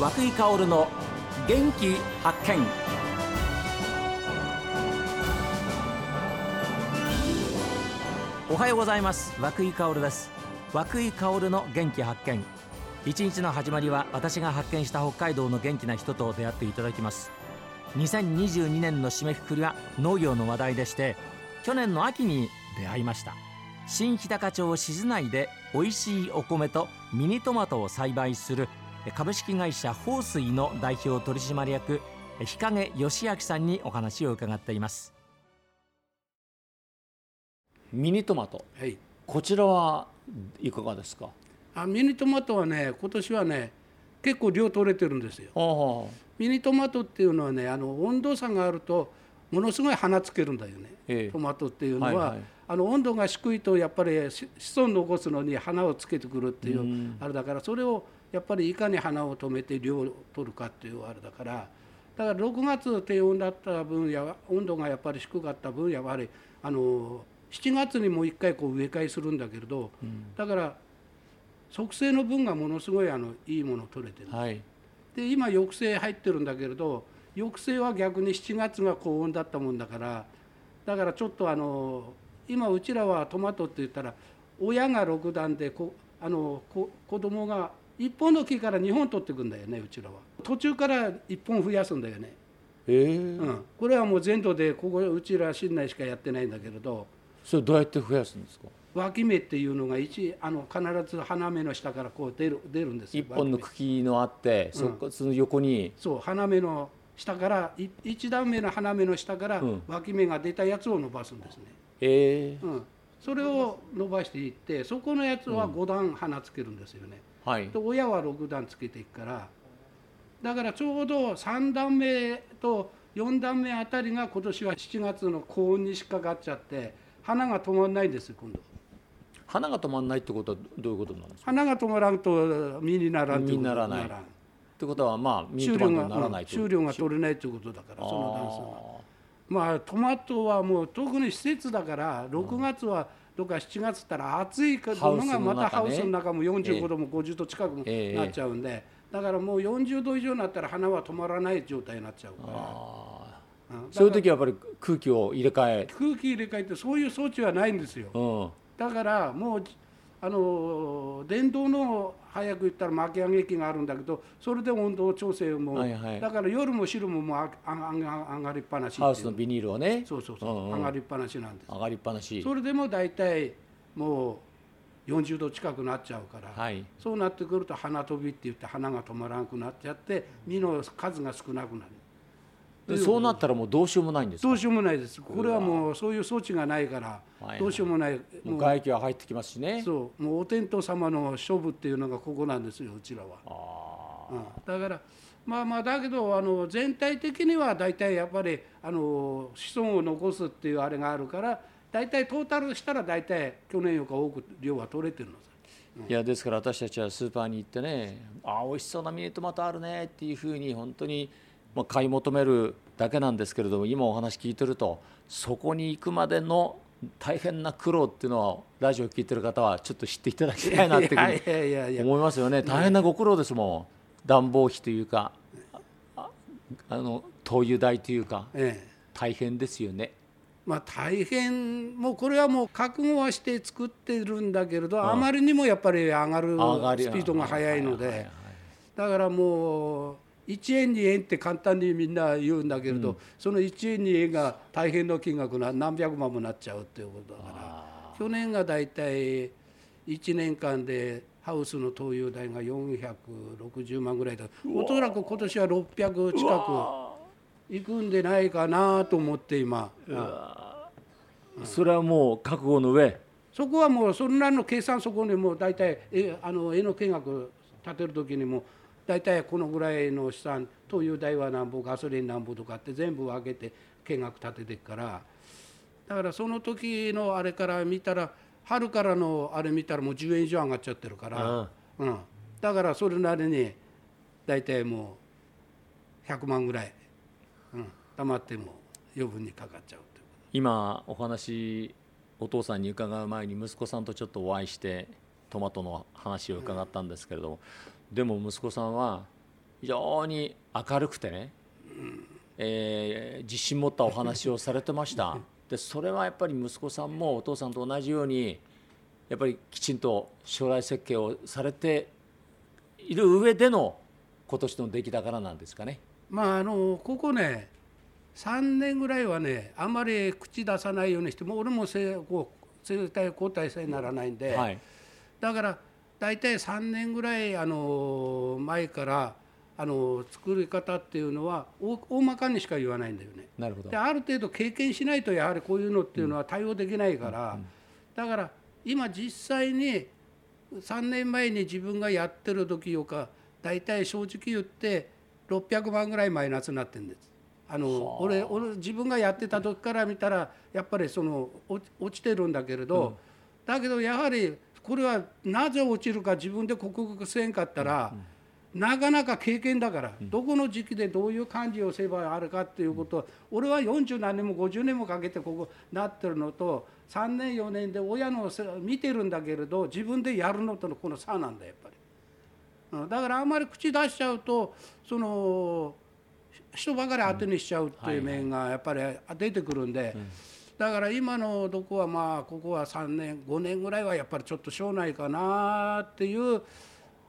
和久井薫の元気発見。おはようございます。和久井薫です。和久井薫の元気発見。一日の始まりは私が発見した北海道の元気な人と出会っていただきます。2022年の締めくくりは農業の話題でして去年の秋に出会いました。新日高町静内で美味しいお米とミニトマトを栽培する株式会社豊水の代表取締役日陰義明さんにお話を伺っています。ミニトマト。はい、こちらはいかがですか？あミニトマトはね今年はね結構量取れてるんですよ。あミニトマトっていうのはねあの温度差があるとものすごい花つけるんだよね、ええ。トマトっていうのは、はいはい。あの温度が低いとやっぱりし子孫残すのに花をつけてくるっていううん。あれだからそれをやっぱりいかに花を止めて量を取るかっていうあれだからだから6月低温だった分や温度がやっぱり低かった分やはりあの7月にもう一回こう植え替えするんだけれど、だから促成の分がものすごいあのいいもの取れてる。はい。で今抑制入ってるんだけれど抑制は逆に7月が高温だったもんだからだからちょっとあの今うちらはトマトって言ったら親が6段でこあのこ子供が1本の木から2本取ってくんだよねうちらは。途中から1本増やすんだよね、ええ。うん、これはもう全土でここうちら市内しかやってないんだけれど。それどうやって増やすんですか？脇芽っていうのが一あの必ず花芽の下からこう出る出るんですよ。一本の茎のあって、そこその横に。そう花芽の下からい一段目の花芽の下からうん。脇芽が出たやつを伸ばすんですね、ええ。うん、それを伸ばしていってそこのやつは5段花つけるんですよね、はい。で親は6段つけていくから。だからちょうど3段目と4段目あたりが今年は7月の高温に引っかかっちゃって花が止まんないんですよ今度。花が止まんないってことはどういうことなんですか？花が止まらんと実にならんっていうこと実にならない。んってことはまあミニトマト収量がにならない収量が取れないということだからその段数は。まあトマトはもう特に施設だから6月はとか7月ったら暑いののがまたハウスの中も45度も50度近くなっちゃうんでだからもう40度以上になったら花は止まらない状態になっちゃうからそういう時はやっぱり空気を入れ替え、空気入れ替えってそういう装置はないんですよ。うん、だからもうあの電動の早く言ったら巻き上げ機があるんだけどそれで温度調整も、はいはい。だから夜も昼ももうああああ上がりっぱなしハウスのビニールをね。そうそうそう、うんうん上がりっぱなしなんです。上がりっぱなし。それでも大体もう40度近くなっちゃうから、はい。そうなってくると花飛びって言って花が止まらなくなっちゃって実の数が少なくなる。でそうなったらもうどうしようもないんですか？どうしようもないです。これはもうそういう装置がないからはいどうしようもない、もうもう外気は入ってきますしね。そう。もうお天道様の勝負っていうのがここなんですようちらは、あうん、だからまあまあだけどあの全体的には大体やっぱりあの子孫を残すっていうあれがあるから大体トータルしたら大体去年よりか多く量は取れてるのさ。あいやですから私たちはスーパーに行ってねああ美味しそうなミニトマトあるねっていうふうに本当にまあ買い求めるだけなんですけれども今お話聞いてるとそこに行くまでの大変な苦労っていうのはラジオ聞いてる方はちょっと知っていただきたいなっていう思いますよね。大変なご苦労ですもん。暖房費というかああの灯油代というかええ。大変ですよね。まあ大変もうこれはもう覚悟はして作ってるんだけれど、ん。あまりにもやっぱり上がるスピードが速いのでだからもう1円2円って簡単にみんな言うんだけれど、その1円2円が大変な金額な何百万もなっちゃうっていうことだから。あ去年が大体1年間でハウスの灯油代が460万ぐらいだ。おそらく今年は600近くいくんでないかなと思って今。ーそれはもう覚悟の上？そこはもうそんなの計算そこにもう大体えあの絵の見学立てる時にも大体このぐらいの資産灯油代はなんぼガソリンなんぼとかって全部分けて見学立ててからだからその時のあれから見たら春からのあれ見たらもう10円以上上がっちゃってるから、うん、だからそれなりに大体もう100万ぐらい、うん、貯まっても余分にかかっちゃう今お話お父さんに伺う前に息子さんとちょっとお会いしてトマトの話を伺ったんですけれども、でも息子さんは非常に明るくてね、えー自信持ったお話をされてました。でそれはやっぱり息子さんもお父さんと同じようにやっぱりきちんと将来設計をされている上での今年の出来だからなんですかね。まああのここね3年ぐらいはねあんまり口出さないようにしてもう俺もせこう生体交代さえならないんで、はい、だから大体3年ぐらいあの前からあの作り方っていうのは大大まかにしか言わないんだよね。なるほど。である程度経験しないとやはりこういうのっていうのは対応できないから、だから今実際に3年前に自分がやってる時よか大体正直言って600万ぐらいマイナスになってるんです。あの俺俺自分がやってた時から見たらやっぱりその落落ちてるんだけれど、だけどやはりこれはなぜ落ちるか自分で克服せんかったら、なかなか経験だから、どこの時期でどういう感じをすればあるかっていうことを、俺は40何年も50年もかけてここなってるのと3年4年で親のせ見てるんだけれど自分でやるのとのこの差なんだやっぱり。うんだからあんまり口出しちゃうとその人ばかり当てにしちゃうっていう面がやっぱり出てくるんで、だから今のとこはまあここは3年5年ぐらいはやっぱりちょっと将来かなっていう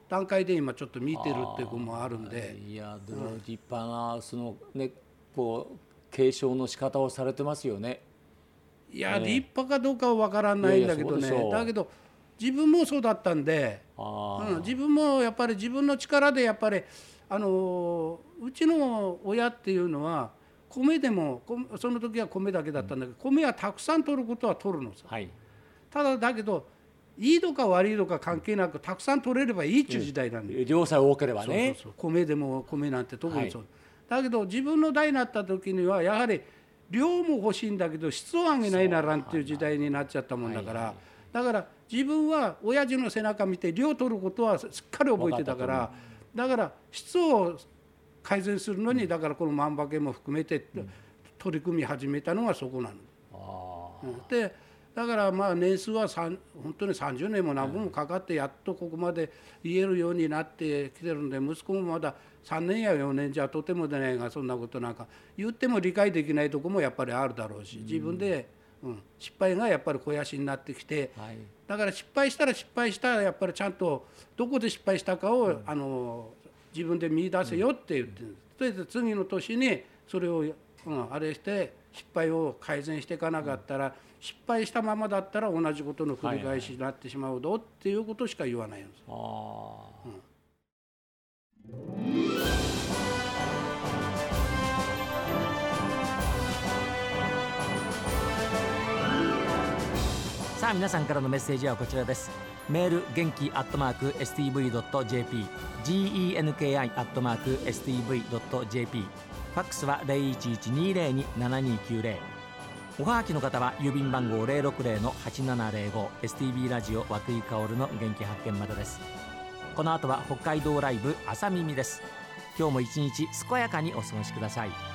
段階で今ちょっと見てるっていうこともあるんで。いやでも立派なそのねこう継承の仕方をされてますよね。いや立派かどうかは分からないんだけどね。だけど自分もそうだったんで、あうん、自分もやっぱり自分の力でやっぱりあのうちの親っていうのは米でも米その時は米だけだったんだけど米はたくさん取ることは取るのさ。あはい。ただだけどいいとか悪いとか関係なくたくさん取れればいいっちゅう時代なんで、量さえ多ければね。そうそうそう。米でも米なんて特にそう、だけど自分の代になった時にはやはり量も欲しいんだけど質を上げないならんっていう時代になっちゃったもんだから、だから自分は親父の背中見て量取ることはすっかり覚えてたからだから質を改善するのにだからこの万馬券も含めて取り組み始めたのがそこなの。でだからまあ年数は本当に30年も何本もかかってやっとここまで言えるようになってきてるんで息子もまだ3年や4年じゃとても出ないがそんなことなんか言っても理解できないとこもやっぱりあるだろうし自分で、うん、失敗がやっぱり肥やしになってきてあはい。だから失敗したら失敗したらやっぱりちゃんとどこで失敗したかを、あの自分で見出せよって言ってるんです。それで次の年にそれを、うん、あれして失敗を改善していかなかったら、失敗したままだったら同じことの繰り返しになってしまうぞっていうことしか言わないんです。ああ、さあ皆さんからのメッセージはこちらですメール元気アットマーク STV.jp genki アットマーク STV.jp ファックスは0112027290おはがきの方は郵便番号060-8705 STB ラジオ和久井薫の元気発見までです。この後は北海道ライブ朝耳です。今日も一日健やかにお過ごしください。